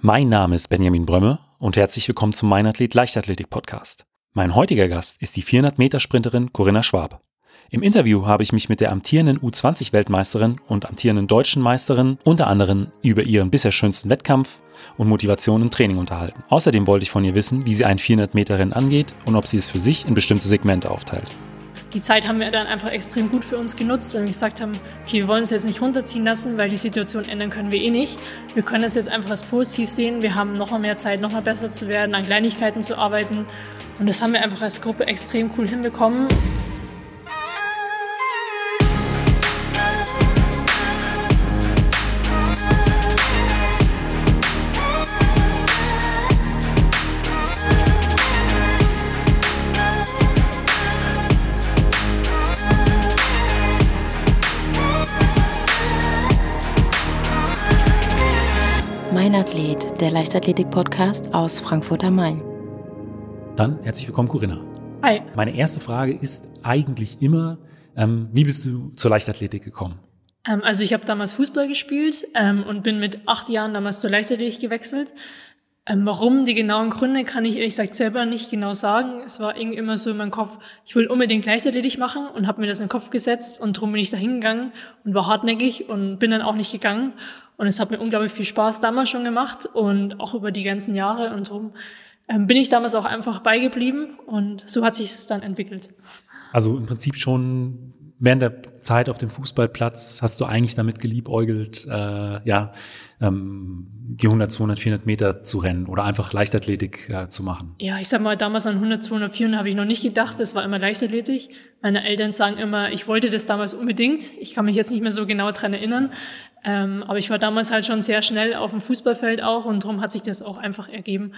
Mein Name ist Benjamin Brömme und herzlich willkommen zum Mein Athlet Leichtathletik Podcast. Mein heutiger Gast ist die 400 Meter Sprinterin Corinna Schwab. Im Interview habe ich mich mit der amtierenden U20-Weltmeisterin und amtierenden deutschen Meisterin unter anderem über ihren bisher schönsten Wettkampf und Motivation im Training unterhalten. Außerdem wollte ich von ihr wissen, wie sie ein 400 Meter Rennen angeht und ob sie es für sich in bestimmte Segmente aufteilt die Zeit haben wir dann einfach extrem gut für uns genutzt, weil wir gesagt haben, okay, wir wollen uns jetzt nicht runterziehen lassen, weil die Situation ändern können wir eh nicht. Wir können das jetzt einfach als positiv sehen. Wir haben noch mal mehr Zeit, noch mal besser zu werden, an Kleinigkeiten zu arbeiten. Und das haben wir einfach als Gruppe extrem cool hinbekommen. Athlet, der Leichtathletik-Podcast aus Frankfurt am Main. Dann herzlich willkommen, Corinna. Hi. Meine erste Frage ist eigentlich immer, ähm, wie bist du zur Leichtathletik gekommen? Ähm, also ich habe damals Fußball gespielt ähm, und bin mit acht Jahren damals zur Leichtathletik gewechselt. Ähm, warum, die genauen Gründe kann ich ehrlich gesagt selber nicht genau sagen. Es war irgendwie immer so in meinem Kopf, ich will unbedingt Leichtathletik machen und habe mir das in den Kopf gesetzt und darum bin ich da hingegangen und war hartnäckig und bin dann auch nicht gegangen. Und es hat mir unglaublich viel Spaß damals schon gemacht und auch über die ganzen Jahre. Und darum ähm, bin ich damals auch einfach beigeblieben und so hat sich es dann entwickelt. Also im Prinzip schon während der Zeit auf dem Fußballplatz hast du eigentlich damit geliebäugelt, äh, ja, ähm, die 100, 200, 400 Meter zu rennen oder einfach Leichtathletik äh, zu machen? Ja, ich sag mal, damals an 100, 200, 400 habe ich noch nicht gedacht. Das war immer Leichtathletik. Meine Eltern sagen immer, ich wollte das damals unbedingt. Ich kann mich jetzt nicht mehr so genau dran erinnern. Ähm, aber ich war damals halt schon sehr schnell auf dem Fußballfeld auch und darum hat sich das auch einfach ergeben.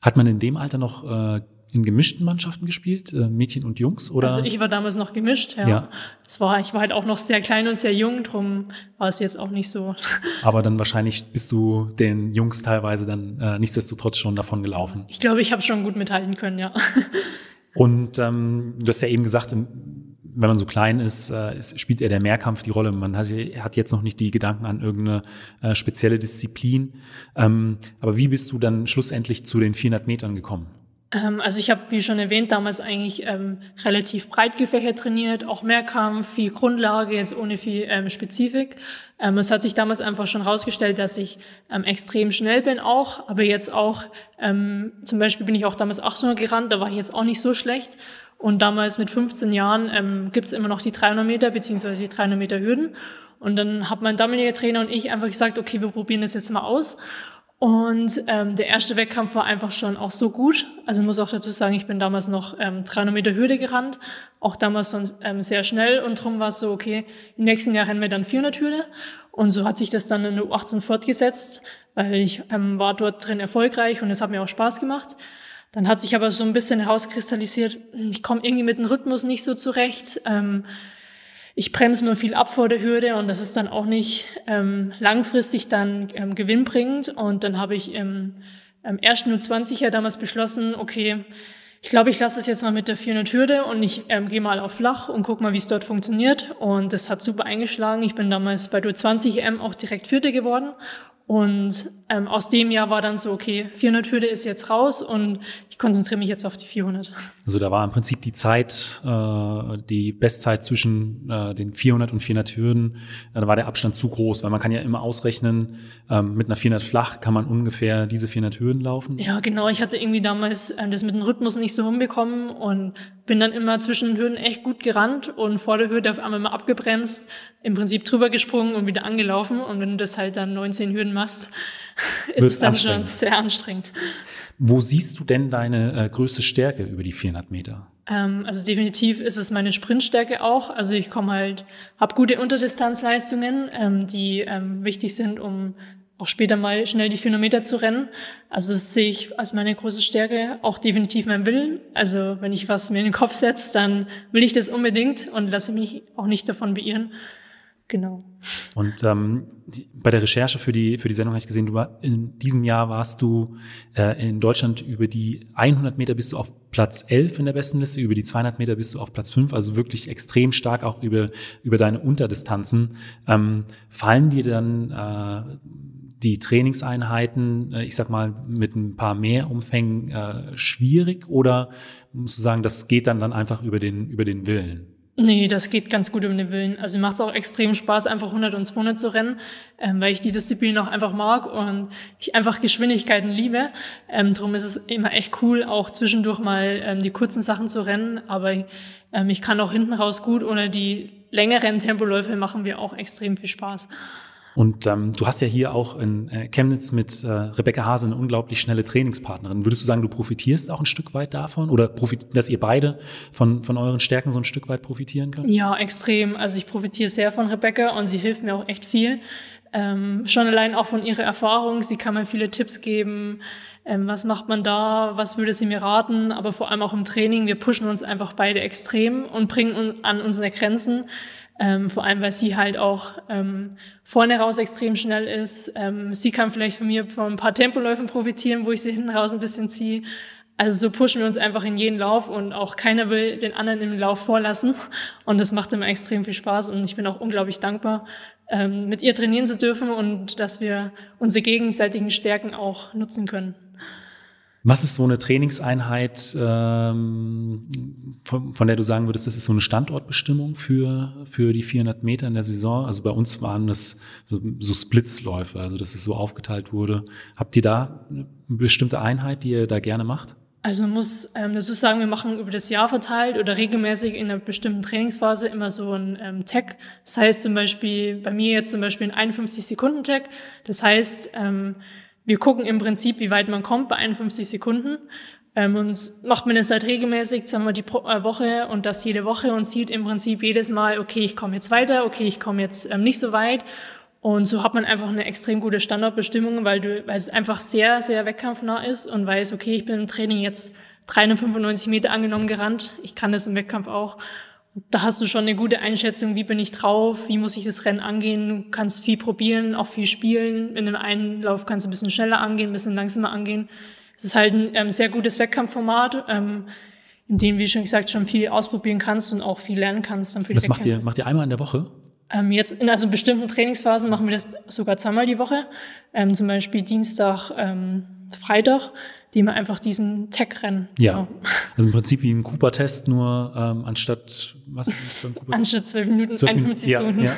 Hat man in dem Alter noch äh, in gemischten Mannschaften gespielt, äh, Mädchen und Jungs? Oder? Also ich war damals noch gemischt, ja. ja. Es war, ich war halt auch noch sehr klein und sehr jung, darum war es jetzt auch nicht so. Aber dann wahrscheinlich bist du den Jungs teilweise dann äh, nichtsdestotrotz schon davon gelaufen. Ich glaube, ich habe schon gut mithalten können, ja. Und ähm, du hast ja eben gesagt, wenn man so klein ist, äh, spielt eher der Mehrkampf die Rolle. Man hat, hat jetzt noch nicht die Gedanken an irgendeine äh, spezielle Disziplin. Ähm, aber wie bist du dann schlussendlich zu den 400 Metern gekommen? Ähm, also ich habe, wie schon erwähnt, damals eigentlich ähm, relativ breit gefächert trainiert, auch Mehrkampf, viel Grundlage, jetzt ohne viel ähm, Spezifik. Ähm, es hat sich damals einfach schon herausgestellt, dass ich ähm, extrem schnell bin auch, aber jetzt auch, ähm, zum Beispiel bin ich auch damals 800 gerannt, da war ich jetzt auch nicht so schlecht. Und damals mit 15 Jahren gibt es immer noch die 300 Meter beziehungsweise die 300 Meter Hürden. Und dann hat mein damaliger Trainer und ich einfach gesagt, okay, wir probieren das jetzt mal aus. Und ähm, der erste Wettkampf war einfach schon auch so gut. Also ich muss auch dazu sagen, ich bin damals noch ähm, 300 Meter Hürde gerannt, auch damals sonst, ähm, sehr schnell und darum war es so, okay, im nächsten Jahr rennen wir dann 400 Hürde und so hat sich das dann in der U18 fortgesetzt, weil ich ähm, war dort drin erfolgreich und es hat mir auch Spaß gemacht. Dann hat sich aber so ein bisschen herauskristallisiert, ich komme irgendwie mit dem Rhythmus nicht so zurecht. Ähm, ich bremse mir viel ab vor der Hürde und das ist dann auch nicht ähm, langfristig dann ähm, gewinnbringend. Und dann habe ich im, im ersten U20 er damals beschlossen, okay, ich glaube, ich lasse es jetzt mal mit der 400 Hürde und ich ähm, gehe mal auf flach und guck mal, wie es dort funktioniert. Und das hat super eingeschlagen. Ich bin damals bei der 20 M auch direkt Vierte geworden und ähm, aus dem Jahr war dann so, okay, 400 Hürde ist jetzt raus und ich konzentriere mich jetzt auf die 400. Also da war im Prinzip die Zeit, äh, die Bestzeit zwischen äh, den 400 und 400 Hürden, äh, da war der Abstand zu groß, weil man kann ja immer ausrechnen, ähm, mit einer 400 flach kann man ungefähr diese 400 Hürden laufen. Ja, genau. Ich hatte irgendwie damals äh, das mit dem Rhythmus nicht so hinbekommen und bin dann immer zwischen den Hürden echt gut gerannt und vor der Hürde auf einmal mal abgebremst, im Prinzip drüber gesprungen und wieder angelaufen. Und wenn du das halt dann 19 Hürden machst, ist es dann schon sehr anstrengend. Wo siehst du denn deine äh, größte Stärke über die 400 Meter? Ähm, also definitiv ist es meine Sprintstärke auch. Also ich komme halt, habe gute Unterdistanzleistungen, ähm, die ähm, wichtig sind, um auch später mal schnell die 400 Meter zu rennen. Also das sehe ich als meine große Stärke. Auch definitiv mein Willen. Also wenn ich was mir in den Kopf setze, dann will ich das unbedingt und lasse mich auch nicht davon beirren. Genau. Und ähm, die, bei der Recherche für die, für die Sendung habe ich gesehen, du war, in diesem Jahr warst du äh, in Deutschland über die 100 Meter bist du auf Platz 11 in der besten Liste, über die 200 Meter bist du auf Platz 5, also wirklich extrem stark auch über, über deine Unterdistanzen. Ähm, fallen dir dann äh, die Trainingseinheiten, äh, ich sag mal, mit ein paar mehr Umfängen äh, schwierig oder musst du sagen, das geht dann, dann einfach über den, über den Willen? Nee, das geht ganz gut um den Willen. Also macht es auch extrem Spaß, einfach 100 und 200 zu rennen, ähm, weil ich die Disziplin auch einfach mag und ich einfach Geschwindigkeiten liebe. Ähm, darum ist es immer echt cool, auch zwischendurch mal ähm, die kurzen Sachen zu rennen. Aber ähm, ich kann auch hinten raus gut ohne die längeren Tempoläufe machen wir auch extrem viel Spaß. Und ähm, du hast ja hier auch in äh, Chemnitz mit äh, Rebecca Hase eine unglaublich schnelle Trainingspartnerin. Würdest du sagen, du profitierst auch ein Stück weit davon oder dass ihr beide von, von euren Stärken so ein Stück weit profitieren könnt? Ja, extrem. Also ich profitiere sehr von Rebecca und sie hilft mir auch echt viel. Ähm, schon allein auch von ihrer Erfahrung. Sie kann mir viele Tipps geben. Ähm, was macht man da? Was würde sie mir raten? Aber vor allem auch im Training. Wir pushen uns einfach beide extrem und bringen uns an unsere Grenzen. Ähm, vor allem, weil sie halt auch ähm, vorne raus extrem schnell ist. Ähm, sie kann vielleicht von mir von ein paar Tempoläufen profitieren, wo ich sie hinten raus ein bisschen ziehe. Also so pushen wir uns einfach in jeden Lauf und auch keiner will den anderen im Lauf vorlassen. Und das macht immer extrem viel Spaß und ich bin auch unglaublich dankbar, ähm, mit ihr trainieren zu dürfen und dass wir unsere gegenseitigen Stärken auch nutzen können. Was ist so eine Trainingseinheit, ähm, von, von, der du sagen würdest, das ist so eine Standortbestimmung für, für die 400 Meter in der Saison? Also bei uns waren das so, so Splitzläufe, also dass es so aufgeteilt wurde. Habt ihr da eine bestimmte Einheit, die ihr da gerne macht? Also man muss ähm, dazu sagen, wir machen über das Jahr verteilt oder regelmäßig in einer bestimmten Trainingsphase immer so ein ähm, Tag. Das heißt zum Beispiel, bei mir jetzt zum Beispiel ein 51 Sekunden Tag. Das heißt, ähm, wir gucken im Prinzip, wie weit man kommt bei 51 Sekunden. Ähm, und macht man das halt regelmäßig, sagen wir die Pro äh, Woche und das jede Woche und sieht im Prinzip jedes Mal, okay, ich komme jetzt weiter, okay, ich komme jetzt ähm, nicht so weit. Und so hat man einfach eine extrem gute Standardbestimmung, weil, du, weil es einfach sehr, sehr wettkampfnah ist und weiß, okay, ich bin im Training jetzt 395 Meter angenommen gerannt, ich kann das im Wettkampf auch da hast du schon eine gute Einschätzung, wie bin ich drauf, wie muss ich das Rennen angehen. Du kannst viel probieren, auch viel spielen. In dem einen Lauf kannst du ein bisschen schneller angehen, ein bisschen langsamer angehen. Es ist halt ein ähm, sehr gutes Wettkampfformat, ähm, in dem, wie schon gesagt, schon viel ausprobieren kannst und auch viel lernen kannst. Dann für das macht ihr, macht ihr einmal in der Woche? Ähm, jetzt in also bestimmten Trainingsphasen machen wir das sogar zweimal die Woche. Ähm, zum Beispiel Dienstag, ähm, Freitag die wir einfach diesen Tag rennen. Ja. Genau. Also im Prinzip wie ein Cooper-Test, nur ähm, anstatt was ist beim Cooper? Anstatt 12 Minuten, 12 51 ja, Sekunden. Ja.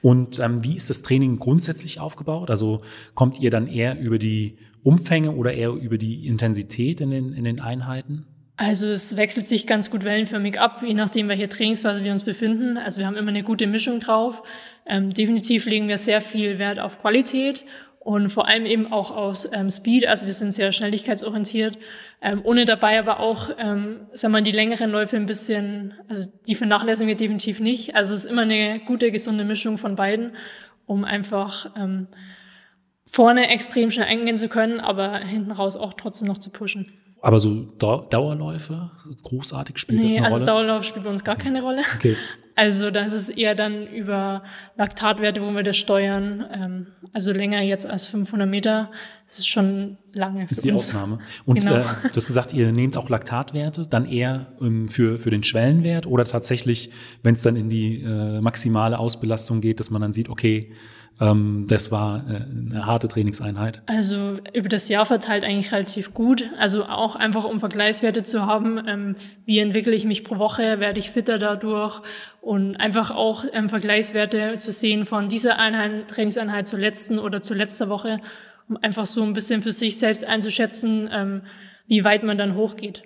Und ähm, wie ist das Training grundsätzlich aufgebaut? Also kommt ihr dann eher über die Umfänge oder eher über die Intensität in den, in den Einheiten? Also es wechselt sich ganz gut wellenförmig ab, je nachdem, welche Trainingsphase wir uns befinden. Also wir haben immer eine gute Mischung drauf. Ähm, definitiv legen wir sehr viel Wert auf Qualität und vor allem eben auch aus ähm, Speed, also wir sind sehr schnelligkeitsorientiert, ähm, ohne dabei aber auch, ähm, sagen wir mal, die längeren Läufe ein bisschen, also die vernachlässigen wir definitiv nicht. Also es ist immer eine gute, gesunde Mischung von beiden, um einfach ähm, vorne extrem schnell eingehen zu können, aber hinten raus auch trotzdem noch zu pushen. Aber so Dauerläufe, großartig spielt nee, das eine also Rolle? Nee, also Dauerlauf spielt bei uns gar keine Rolle. Okay. Also das ist eher dann über Laktatwerte, wo wir das steuern. Ähm, also länger jetzt als 500 Meter, das ist schon lange. Das ist die uns. Ausnahme. Und genau. äh, du hast gesagt, ihr nehmt auch Laktatwerte, dann eher ähm, für, für den Schwellenwert oder tatsächlich, wenn es dann in die äh, maximale Ausbelastung geht, dass man dann sieht, okay, das war äh, eine harte Trainingseinheit. Also über das Jahr verteilt eigentlich relativ gut. Also auch einfach um Vergleichswerte zu haben, ähm, wie entwickle ich mich pro Woche, werde ich fitter dadurch und einfach auch ähm, Vergleichswerte zu sehen von dieser Einheit, Trainingseinheit zur letzten oder zur letzter Woche, um einfach so ein bisschen für sich selbst einzuschätzen, ähm, wie weit man dann hochgeht.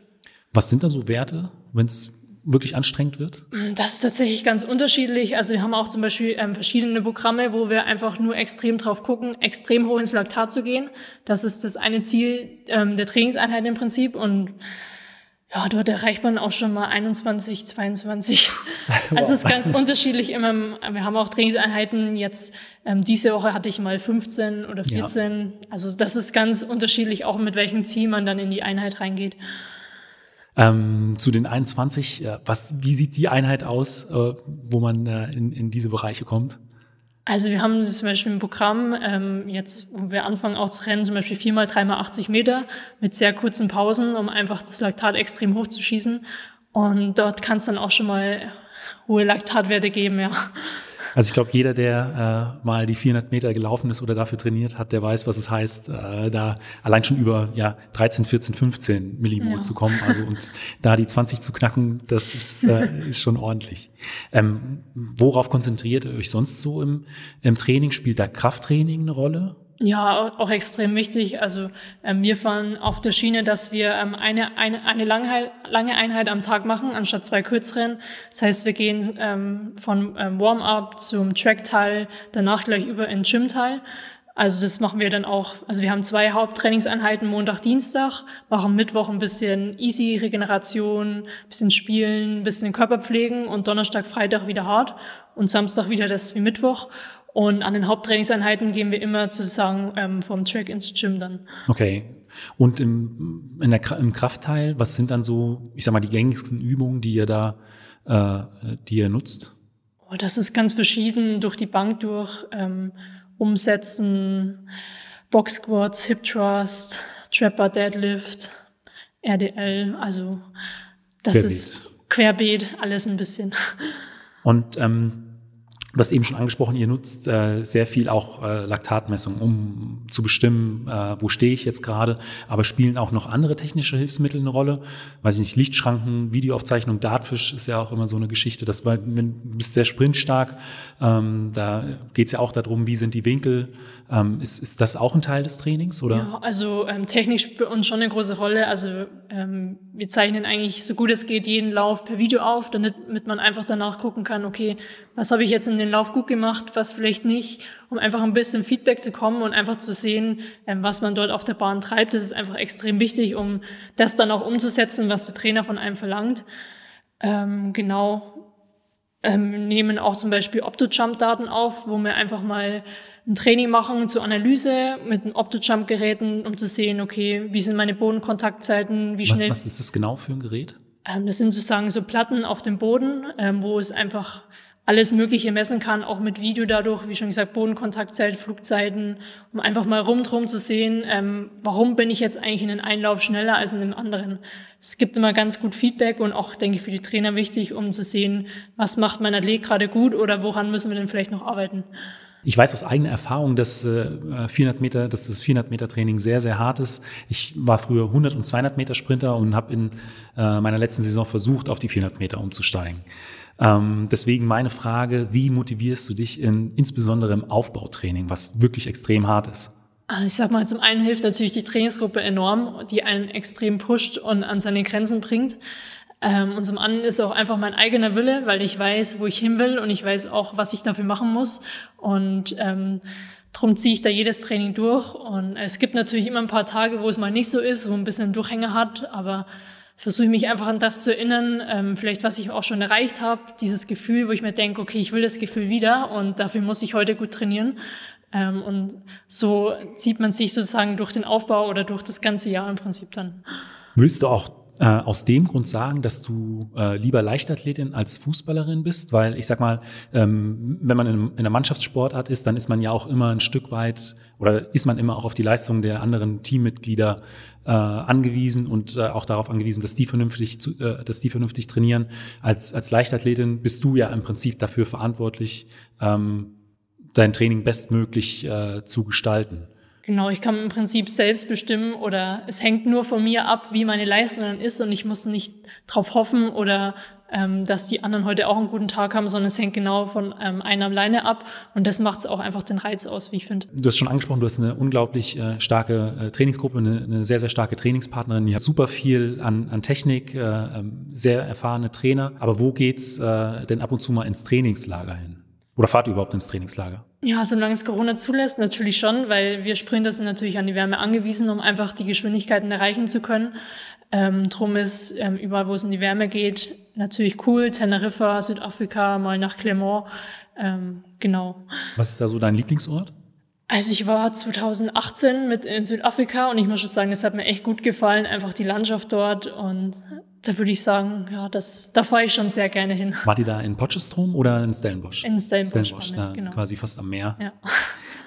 Was sind da so Werte, wenn es wirklich anstrengend wird? Das ist tatsächlich ganz unterschiedlich. Also wir haben auch zum Beispiel ähm, verschiedene Programme, wo wir einfach nur extrem drauf gucken, extrem hoch ins Laktat zu gehen. Das ist das eine Ziel ähm, der Trainingseinheit im Prinzip. Und ja, dort erreicht man auch schon mal 21, 22. Also es ist ganz unterschiedlich immer. Wir haben auch Trainingseinheiten. Jetzt ähm, diese Woche hatte ich mal 15 oder 14. Ja. Also das ist ganz unterschiedlich, auch mit welchem Ziel man dann in die Einheit reingeht. Ähm, zu den 21, äh, was, wie sieht die Einheit aus, äh, wo man äh, in, in diese Bereiche kommt? Also wir haben zum Beispiel ein Programm, ähm, jetzt, wo wir anfangen auch zu rennen, zum Beispiel viermal, dreimal 80 Meter mit sehr kurzen Pausen, um einfach das Laktat extrem hoch zu schießen. Und dort kann es dann auch schon mal hohe Laktatwerte geben, ja. Also ich glaube, jeder, der äh, mal die 400 Meter gelaufen ist oder dafür trainiert hat, der weiß, was es heißt, äh, da allein schon über ja, 13, 14, 15 Millimol ja. zu kommen. Also und da die 20 zu knacken, das ist, äh, ist schon ordentlich. Ähm, worauf konzentriert ihr euch sonst so im, im Training? Spielt da Krafttraining eine Rolle? Ja, auch extrem wichtig. Also ähm, wir fahren auf der Schiene, dass wir ähm, eine, eine, eine lange, lange Einheit am Tag machen, anstatt zwei kürzeren. Das heißt, wir gehen ähm, von ähm, Warm-up zum Track-Teil, danach gleich über in Gym-Teil. Also das machen wir dann auch. Also wir haben zwei Haupttrainingseinheiten, Montag, Dienstag, machen Mittwoch ein bisschen Easy Regeneration, bisschen Spielen, bisschen Körperpflegen und Donnerstag, Freitag wieder hart und Samstag wieder das wie Mittwoch. Und an den Haupttrainingseinheiten gehen wir immer sozusagen ähm, vom Track ins Gym dann. Okay. Und im, in der, im Kraftteil, was sind dann so, ich sag mal, die gängigsten Übungen, die ihr da, äh, die ihr nutzt? Oh, das ist ganz verschieden durch die Bank durch. Ähm, umsetzen, Box Squats, Hip Thrust, Trapper Deadlift, RDL, also das querbeet. ist querbeet, alles ein bisschen. Und ähm, Du hast eben schon angesprochen, ihr nutzt äh, sehr viel auch äh, Laktatmessung, um zu bestimmen, äh, wo stehe ich jetzt gerade. Aber spielen auch noch andere technische Hilfsmittel eine Rolle? Weiß ich nicht, Lichtschranken, Videoaufzeichnung, Dartfisch ist ja auch immer so eine Geschichte. Das war, du bist sehr sprintstark. Ähm, da geht es ja auch darum, wie sind die Winkel. Ähm, ist, ist das auch ein Teil des Trainings? Oder? Ja, also ähm, technisch spielt uns schon eine große Rolle. Also ähm, wir zeichnen eigentlich so gut es geht jeden Lauf per Video auf, damit man einfach danach gucken kann, okay, was habe ich jetzt in den Lauf gut gemacht, was vielleicht nicht, um einfach ein bisschen Feedback zu kommen und einfach zu sehen, ähm, was man dort auf der Bahn treibt. Das ist einfach extrem wichtig, um das dann auch umzusetzen, was der Trainer von einem verlangt. Ähm, genau. Ähm, nehmen auch zum Beispiel Opto-Jump-Daten auf, wo wir einfach mal ein Training machen zur Analyse mit den Opto-Jump-Geräten, um zu sehen, okay, wie sind meine Bodenkontaktzeiten, wie schnell. Was, was ist das genau für ein Gerät? Das sind sozusagen so Platten auf dem Boden, wo es einfach alles Mögliche messen kann, auch mit Video dadurch, wie schon gesagt, Bodenkontaktzeit, Flugzeiten, um einfach mal rumdrum zu sehen, ähm, warum bin ich jetzt eigentlich in den Einlauf schneller als in dem anderen. Es gibt immer ganz gut Feedback und auch, denke ich, für die Trainer wichtig, um zu sehen, was macht mein Athlet gerade gut oder woran müssen wir denn vielleicht noch arbeiten. Ich weiß aus eigener Erfahrung, dass äh, 400 Meter, dass das 400 Meter Training sehr, sehr hart ist. Ich war früher 100 und 200 Meter Sprinter und habe in äh, meiner letzten Saison versucht, auf die 400 Meter umzusteigen. Ähm, deswegen meine Frage, wie motivierst du dich in, insbesondere im Aufbautraining, was wirklich extrem hart ist? Ah, ich sag mal, zum einen hilft natürlich die Trainingsgruppe enorm, die einen extrem pusht und an seine Grenzen bringt. Ähm, und zum anderen ist auch einfach mein eigener Wille, weil ich weiß, wo ich hin will und ich weiß auch, was ich dafür machen muss. Und ähm, drum ziehe ich da jedes Training durch. Und es gibt natürlich immer ein paar Tage, wo es mal nicht so ist, wo ein bisschen Durchhänge hat, aber versuche ich mich einfach an das zu erinnern, ähm, vielleicht was ich auch schon erreicht habe, dieses Gefühl, wo ich mir denke, okay, ich will das Gefühl wieder und dafür muss ich heute gut trainieren. Ähm, und so zieht man sich sozusagen durch den Aufbau oder durch das ganze Jahr im Prinzip dann. Willst du auch äh, aus dem Grund sagen, dass du äh, lieber Leichtathletin als Fußballerin bist? Weil ich sag mal, ähm, wenn man in, in einer Mannschaftssportart ist, dann ist man ja auch immer ein Stück weit oder ist man immer auch auf die Leistung der anderen Teammitglieder äh, angewiesen und äh, auch darauf angewiesen, dass die vernünftig, zu, äh, dass die vernünftig trainieren. Als, als Leichtathletin bist du ja im Prinzip dafür verantwortlich, ähm, dein Training bestmöglich äh, zu gestalten. Genau, ich kann im Prinzip selbst bestimmen oder es hängt nur von mir ab, wie meine Leistung dann ist und ich muss nicht drauf hoffen oder ähm, dass die anderen heute auch einen guten Tag haben, sondern es hängt genau von ähm, einer alleine ab und das macht es auch einfach den Reiz aus, wie ich finde. Du hast schon angesprochen, du hast eine unglaublich äh, starke äh, Trainingsgruppe, eine, eine, sehr, sehr starke Trainingspartnerin, die hat super viel an, an Technik, äh, ähm, sehr erfahrene Trainer, aber wo geht's äh, denn ab und zu mal ins Trainingslager hin? Oder fahrt ihr überhaupt ins Trainingslager? Ja, solange es Corona zulässt, natürlich schon, weil wir Sprinter sind natürlich an die Wärme angewiesen, um einfach die Geschwindigkeiten erreichen zu können. Ähm, drum ist ähm, überall, wo es in die Wärme geht, natürlich cool. Teneriffa, Südafrika, mal nach Clermont. Ähm, genau. Was ist da so dein Lieblingsort? Also ich war 2018 mit in Südafrika und ich muss schon sagen, es hat mir echt gut gefallen, einfach die Landschaft dort und da würde ich sagen, ja, das, da fahre ich schon sehr gerne hin. War die da in Potchefstroom oder in Stellenbosch? In Stellenbosch, Stellenbosch ja, genau. quasi fast am Meer. Ja.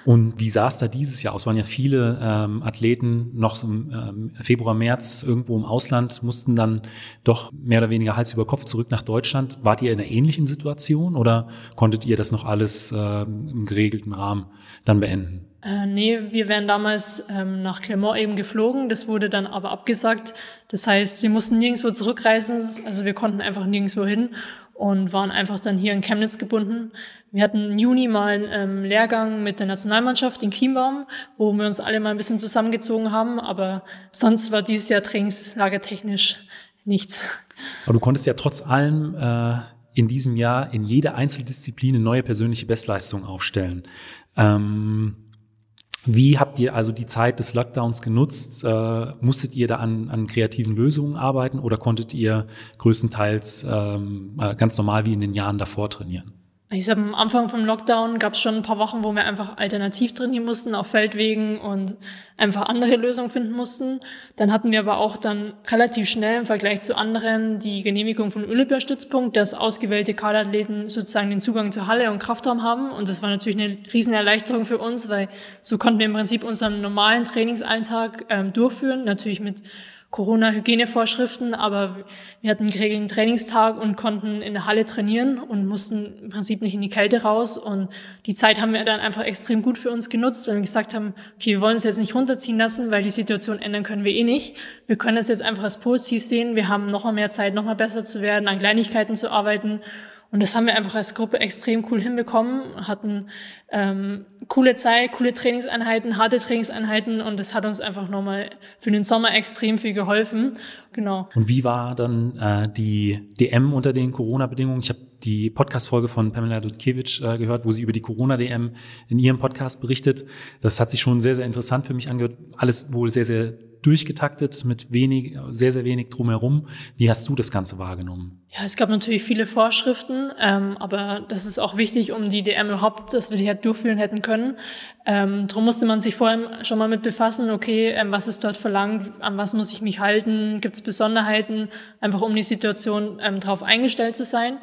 Und wie sah es da dieses Jahr aus? Waren ja viele ähm, Athleten noch im ähm, Februar, März irgendwo im Ausland, mussten dann doch mehr oder weniger Hals über Kopf zurück nach Deutschland. Wart ihr in einer ähnlichen Situation oder konntet ihr das noch alles äh, im geregelten Rahmen dann beenden? Äh, nee, wir wären damals ähm, nach Clermont eben geflogen. Das wurde dann aber abgesagt. Das heißt, wir mussten nirgendwo zurückreisen. Also wir konnten einfach nirgendwo hin und waren einfach dann hier in Chemnitz gebunden. Wir hatten im Juni mal einen ähm, Lehrgang mit der Nationalmannschaft in Chiembaum, wo wir uns alle mal ein bisschen zusammengezogen haben. Aber sonst war dieses Jahr trainingslagertechnisch nichts. Aber du konntest ja trotz allem äh, in diesem Jahr in jeder Einzeldisziplin eine neue persönliche Bestleistung aufstellen. Ähm wie habt ihr also die Zeit des Lockdowns genutzt? Äh, musstet ihr da an, an kreativen Lösungen arbeiten oder konntet ihr größtenteils ähm, äh, ganz normal wie in den Jahren davor trainieren? Ich sag, am Anfang vom Lockdown gab es schon ein paar Wochen, wo wir einfach alternativ trainieren mussten, auf Feldwegen und einfach andere Lösungen finden mussten. Dann hatten wir aber auch dann relativ schnell im Vergleich zu anderen die Genehmigung von Olympiastützpunkt, dass ausgewählte Kaderathleten sozusagen den Zugang zur Halle und Kraftraum haben. Und das war natürlich eine Riesenerleichterung für uns, weil so konnten wir im Prinzip unseren normalen Trainingsalltag ähm, durchführen, natürlich mit Corona-Hygienevorschriften, aber wir hatten einen geregelten Trainingstag und konnten in der Halle trainieren und mussten im Prinzip nicht in die Kälte raus. Und die Zeit haben wir dann einfach extrem gut für uns genutzt, weil wir gesagt haben, okay, wir wollen uns jetzt nicht runterziehen lassen, weil die Situation ändern können wir eh nicht. Wir können das jetzt einfach als positiv sehen. Wir haben noch mal mehr Zeit, noch mal besser zu werden, an Kleinigkeiten zu arbeiten und das haben wir einfach als Gruppe extrem cool hinbekommen, hatten ähm, coole Zeit, coole Trainingseinheiten, harte Trainingseinheiten und das hat uns einfach nochmal für den Sommer extrem viel geholfen. Genau. Und wie war dann äh, die DM unter den Corona-Bedingungen? Ich habe die Podcast-Folge von Pamela Dudkiewicz äh, gehört, wo sie über die Corona-DM in ihrem Podcast berichtet. Das hat sich schon sehr, sehr interessant für mich angehört. Alles wohl sehr, sehr durchgetaktet mit wenig, sehr, sehr wenig drumherum. Wie hast du das Ganze wahrgenommen? Ja, es gab natürlich viele Vorschriften, ähm, aber das ist auch wichtig, um die DM überhaupt, dass wir die halt durchführen hätten können. Ähm, darum musste man sich vorher schon mal mit befassen, okay, ähm, was ist dort verlangt, an was muss ich mich halten, gibt es Besonderheiten, einfach um die Situation ähm, darauf eingestellt zu sein.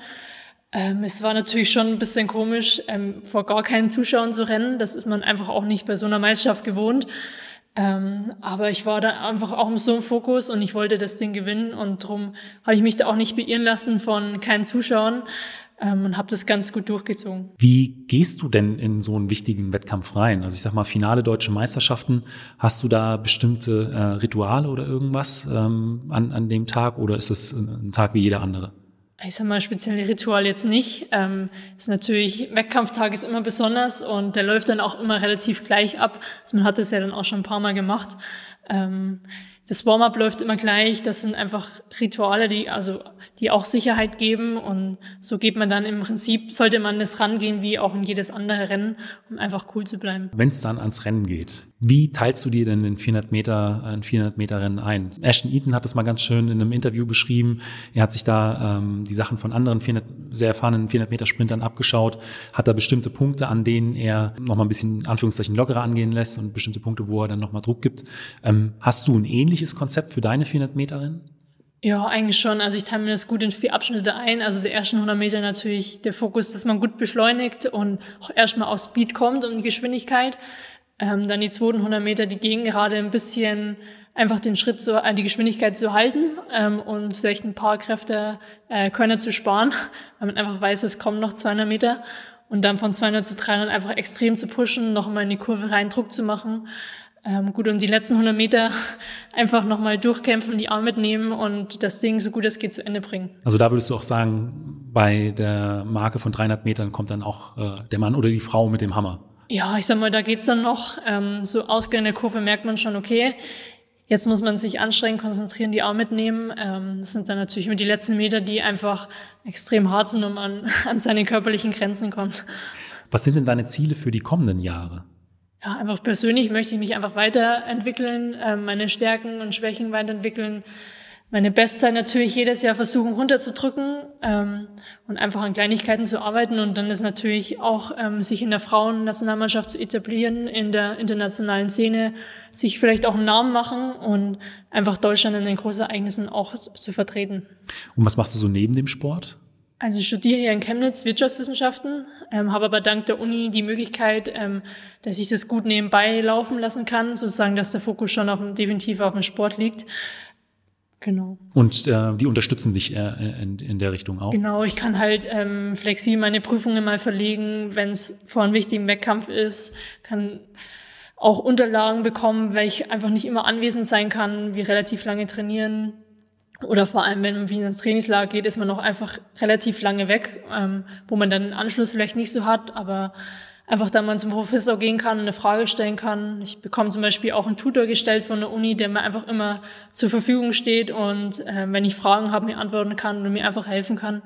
Ähm, es war natürlich schon ein bisschen komisch, ähm, vor gar keinen Zuschauern zu rennen. Das ist man einfach auch nicht bei so einer Meisterschaft gewohnt. Ähm, aber ich war da einfach auch im so im Fokus und ich wollte das Ding gewinnen und darum habe ich mich da auch nicht beirren lassen von keinen Zuschauern ähm, und habe das ganz gut durchgezogen. Wie gehst du denn in so einen wichtigen Wettkampf rein? Also ich sag mal, Finale deutsche Meisterschaften, hast du da bestimmte äh, Rituale oder irgendwas ähm, an, an dem Tag oder ist es ein Tag wie jeder andere? Ich sag mal, spezielle Ritual jetzt nicht. Ähm, ist natürlich, Wettkampftag ist immer besonders und der läuft dann auch immer relativ gleich ab. Also man hat das ja dann auch schon ein paar Mal gemacht. Ähm, das Warm-up läuft immer gleich. Das sind einfach Rituale, die also die auch Sicherheit geben und so geht man dann im Prinzip sollte man das rangehen wie auch in jedes andere Rennen, um einfach cool zu bleiben. Wenn es dann ans Rennen geht, wie teilst du dir denn den 400 Meter ein 400 Meter Rennen ein? Ashton Eaton hat das mal ganz schön in einem Interview beschrieben. Er hat sich da ähm, die Sachen von anderen 400, sehr erfahrenen 400 Meter Sprintern abgeschaut, hat da bestimmte Punkte, an denen er noch mal ein bisschen Anführungszeichen lockerer angehen lässt und bestimmte Punkte, wo er dann noch mal Druck gibt. Ähm, hast du ein ähnliches Konzept für deine 400 Meterinnen? Ja, eigentlich schon. Also ich teile mir das gut in vier Abschnitte ein. Also der ersten 100 Meter natürlich der Fokus, dass man gut beschleunigt und auch erstmal auf Speed kommt und Geschwindigkeit. Ähm, dann die zweiten 100 Meter, die gehen gerade ein bisschen einfach den Schritt zu, äh, die Geschwindigkeit zu halten ähm, und vielleicht ein paar Kräfte, äh, Körner zu sparen, weil man einfach weiß, es kommen noch 200 Meter und dann von 200 zu 300 einfach extrem zu pushen, noch mal in die Kurve rein Druck zu machen. Ähm, gut, und die letzten 100 Meter einfach nochmal durchkämpfen, die Arme mitnehmen und das Ding so gut es geht zu Ende bringen. Also da würdest du auch sagen, bei der Marke von 300 Metern kommt dann auch äh, der Mann oder die Frau mit dem Hammer. Ja, ich sag mal, da geht's dann noch. Ähm, so ausgehende Kurve merkt man schon, okay, jetzt muss man sich anstrengen, konzentrieren, die Arme mitnehmen. Ähm, das sind dann natürlich immer die letzten Meter, die einfach extrem hart sind und man an seine körperlichen Grenzen kommt. Was sind denn deine Ziele für die kommenden Jahre? ja, einfach persönlich möchte ich mich einfach weiterentwickeln, äh, meine Stärken und Schwächen weiterentwickeln, meine Bestzeit natürlich jedes Jahr versuchen runterzudrücken ähm, und einfach an Kleinigkeiten zu arbeiten und dann ist natürlich auch ähm, sich in der Frauennationalmannschaft zu etablieren, in der internationalen Szene, sich vielleicht auch einen Namen machen und einfach Deutschland in den Großereignissen auch zu vertreten. Und was machst du so neben dem Sport? Also ich studiere hier in Chemnitz Wirtschaftswissenschaften, ähm, habe aber dank der Uni die Möglichkeit, ähm, dass ich das gut nebenbei laufen lassen kann, sozusagen, dass der Fokus schon auf dem, definitiv auf dem Sport liegt. Genau. Und äh, die unterstützen dich äh, in, in der Richtung auch? Genau, ich kann halt ähm, flexibel meine Prüfungen mal verlegen, wenn es vor einem wichtigen Wettkampf ist, kann auch Unterlagen bekommen, weil ich einfach nicht immer anwesend sein kann, wir relativ lange trainieren. Oder vor allem, wenn man wie ins Trainingslager geht, ist man noch einfach relativ lange weg, ähm, wo man dann einen Anschluss vielleicht nicht so hat, aber einfach da man zum Professor gehen kann, eine Frage stellen kann. Ich bekomme zum Beispiel auch einen Tutor gestellt von der Uni, der mir einfach immer zur Verfügung steht und äh, wenn ich Fragen habe, mir antworten kann und mir einfach helfen kann.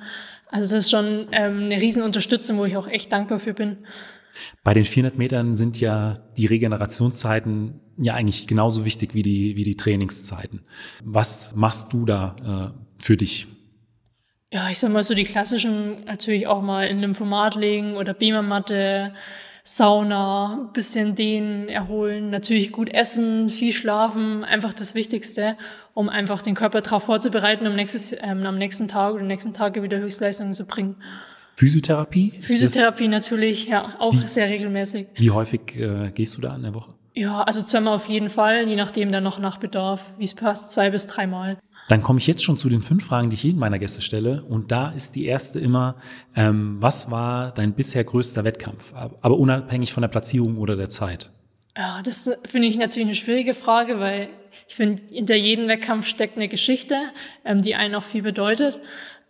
Also das ist schon ähm, eine Riesenunterstützung, wo ich auch echt dankbar für bin. Bei den 400 Metern sind ja die Regenerationszeiten ja eigentlich genauso wichtig wie die, wie die Trainingszeiten. Was machst du da äh, für dich? Ja, ich sag mal so die klassischen natürlich auch mal in Lymphomat legen oder Beamermatte, Sauna, bisschen dehnen, erholen, natürlich gut essen, viel schlafen, einfach das Wichtigste, um einfach den Körper darauf vorzubereiten, um nächstes, ähm, am nächsten Tag oder nächsten Tage wieder Höchstleistungen zu bringen. Physiotherapie? Physiotherapie natürlich, ja, auch wie, sehr regelmäßig. Wie häufig äh, gehst du da in der Woche? Ja, also zweimal auf jeden Fall, je nachdem dann noch nach Bedarf, wie es passt, zwei bis dreimal. Dann komme ich jetzt schon zu den fünf Fragen, die ich jedem meiner Gäste stelle. Und da ist die erste immer, ähm, was war dein bisher größter Wettkampf? Aber unabhängig von der Platzierung oder der Zeit. Ja, das finde ich natürlich eine schwierige Frage, weil ich finde, hinter jedem Wettkampf steckt eine Geschichte, ähm, die einen auch viel bedeutet.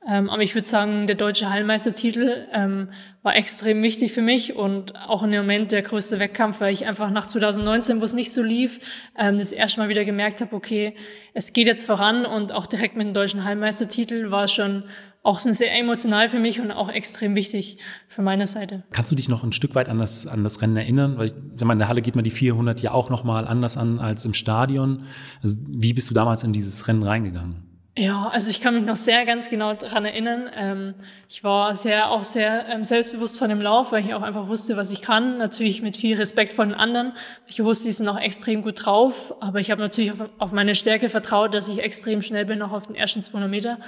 Ähm, aber ich würde sagen, der deutsche Hallmeistertitel ähm, war extrem wichtig für mich und auch in dem Moment der größte Wettkampf, weil ich einfach nach 2019, wo es nicht so lief, ähm, das erste Mal wieder gemerkt habe, okay, es geht jetzt voran und auch direkt mit dem deutschen Hallmeistertitel war schon auch sehr emotional für mich und auch extrem wichtig für meine Seite. Kannst du dich noch ein Stück weit an das, an das Rennen erinnern? Weil ich sag mal, in der Halle geht man die 400 ja auch nochmal anders an als im Stadion. Also wie bist du damals in dieses Rennen reingegangen? Ja, also ich kann mich noch sehr ganz genau daran erinnern. Ähm, ich war sehr, auch sehr ähm, selbstbewusst von dem Lauf, weil ich auch einfach wusste, was ich kann. Natürlich mit viel Respekt vor den anderen. Ich wusste, sie sind auch extrem gut drauf, aber ich habe natürlich auf, auf, meine Stärke vertraut, dass ich extrem schnell bin, auch auf den ersten 200 Meter.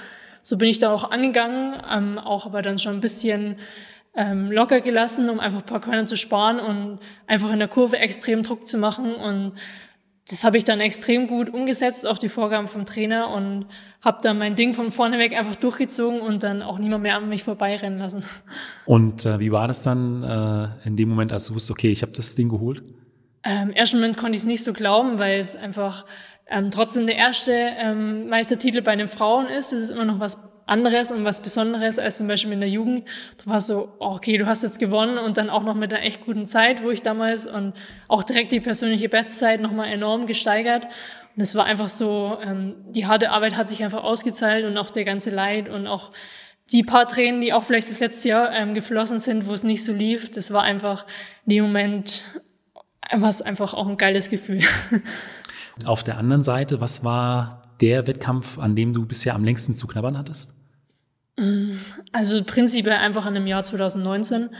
So bin ich da auch angegangen, ähm, auch aber dann schon ein bisschen ähm, locker gelassen, um einfach ein paar Körner zu sparen und einfach in der Kurve extrem Druck zu machen und das habe ich dann extrem gut umgesetzt, auch die Vorgaben vom Trainer und habe dann mein Ding von vorne weg einfach durchgezogen und dann auch niemand mehr an mich vorbeirennen lassen. Und äh, wie war das dann äh, in dem Moment, als du wusstest, okay, ich habe das Ding geholt? Ähm, Im ersten Moment konnte ich es nicht so glauben, weil es einfach ähm, trotzdem der erste ähm, Meistertitel bei den Frauen ist. Das ist immer noch was anderes und was Besonderes als zum Beispiel in der Jugend. Da war so, oh, okay, du hast jetzt gewonnen und dann auch noch mit einer echt guten Zeit, wo ich damals und auch direkt die persönliche Bestzeit nochmal enorm gesteigert. Und es war einfach so, ähm, die harte Arbeit hat sich einfach ausgezahlt und auch der ganze Leid und auch die paar Tränen, die auch vielleicht das letzte Jahr ähm, geflossen sind, wo es nicht so lief, das war einfach in dem Moment was einfach auch ein geiles Gefühl. Auf der anderen Seite, was war der Wettkampf, an dem du bisher am längsten zu knabbern hattest? Also prinzipiell einfach in dem Jahr 2019.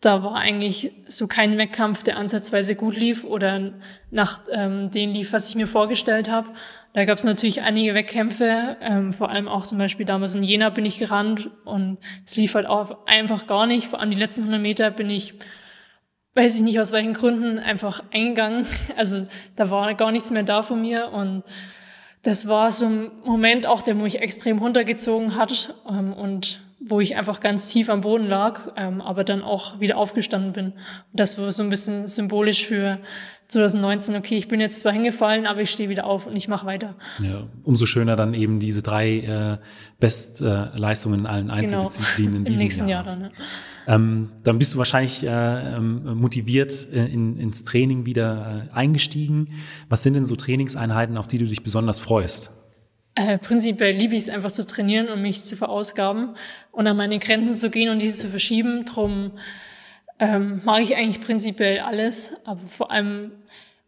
Da war eigentlich so kein Wettkampf, der ansatzweise gut lief oder nach ähm, dem lief, was ich mir vorgestellt habe. Da gab es natürlich einige Wettkämpfe, ähm, vor allem auch zum Beispiel damals in Jena bin ich gerannt und es lief halt auch einfach gar nicht. Vor allem die letzten 100 Meter bin ich, weiß ich nicht aus welchen Gründen, einfach eingegangen. Also da war gar nichts mehr da von mir und das war so ein Moment auch, der mich extrem runtergezogen hat ähm, und wo ich einfach ganz tief am Boden lag, ähm, aber dann auch wieder aufgestanden bin. Und das war so ein bisschen symbolisch für 2019, okay, ich bin jetzt zwar hingefallen, aber ich stehe wieder auf und ich mache weiter. Ja, umso schöner dann eben diese drei äh, Bestleistungen in allen genau. Einzeldisziplinen genau. in diesem Im nächsten Jahr. Jahr dann, ja. Ähm, dann bist du wahrscheinlich äh, ähm, motiviert äh, in, ins Training wieder äh, eingestiegen. Was sind denn so Trainingseinheiten, auf die du dich besonders freust? Äh, prinzipiell liebe ich es einfach zu trainieren und mich zu verausgaben und an meine Grenzen zu gehen und diese zu verschieben. Drum ähm, mag ich eigentlich prinzipiell alles, aber vor allem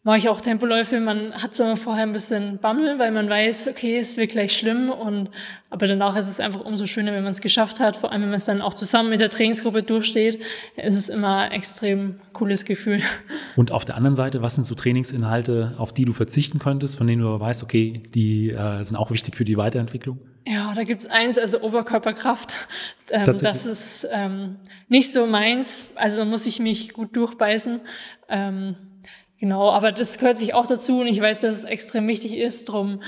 mache ich auch Tempoläufe. Man hat so vorher ein bisschen Bammel, weil man weiß, okay, es wird gleich schlimm. Und, aber danach ist es einfach umso schöner, wenn man es geschafft hat. Vor allem, wenn man es dann auch zusammen mit der Trainingsgruppe durchsteht, ist es immer ein extrem cooles Gefühl. Und auf der anderen Seite, was sind so Trainingsinhalte, auf die du verzichten könntest, von denen du weißt, okay, die äh, sind auch wichtig für die Weiterentwicklung? Ja, da gibt's eins, also Oberkörperkraft. Ähm, das ist ähm, nicht so meins. Also muss ich mich gut durchbeißen. Ähm, genau, aber das gehört sich auch dazu und ich weiß, dass es extrem wichtig ist. Drum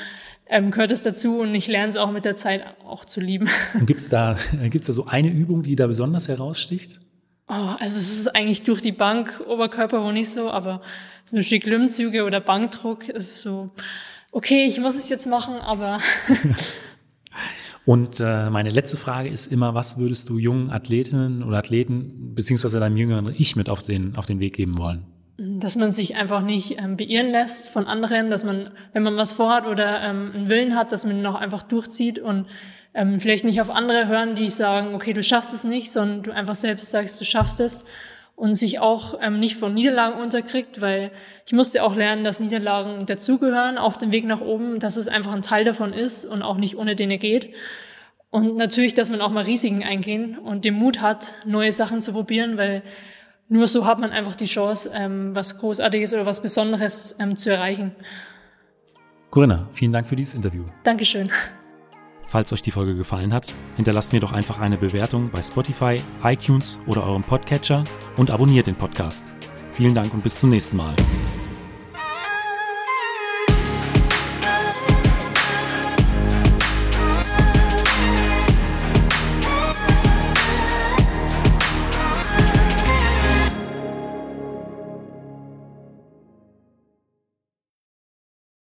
ähm, gehört es dazu und ich lerne es auch mit der Zeit auch zu lieben. Gibt es da, gibt's da so eine Übung, die da besonders heraussticht? Oh, also es ist eigentlich durch die Bank, Oberkörper wo nicht so, aber zum Beispiel Klimmzüge oder Bankdruck ist so, okay, ich muss es jetzt machen, aber. Und äh, meine letzte Frage ist immer, was würdest du jungen Athletinnen oder Athleten beziehungsweise deinem jüngeren Ich mit auf den, auf den Weg geben wollen? Dass man sich einfach nicht ähm, beirren lässt von anderen, dass man, wenn man was vorhat oder ähm, einen Willen hat, dass man ihn auch einfach durchzieht und ähm, vielleicht nicht auf andere hören, die sagen, okay, du schaffst es nicht, sondern du einfach selbst sagst, du schaffst es und sich auch ähm, nicht von Niederlagen unterkriegt, weil ich musste auch lernen, dass Niederlagen dazugehören auf dem Weg nach oben, dass es einfach ein Teil davon ist und auch nicht ohne den er geht. Und natürlich, dass man auch mal Risiken eingehen und den Mut hat, neue Sachen zu probieren, weil nur so hat man einfach die Chance, ähm, was Großartiges oder was Besonderes ähm, zu erreichen. Corinna, vielen Dank für dieses Interview. Dankeschön. Falls euch die Folge gefallen hat, hinterlasst mir doch einfach eine Bewertung bei Spotify, iTunes oder eurem Podcatcher und abonniert den Podcast. Vielen Dank und bis zum nächsten Mal.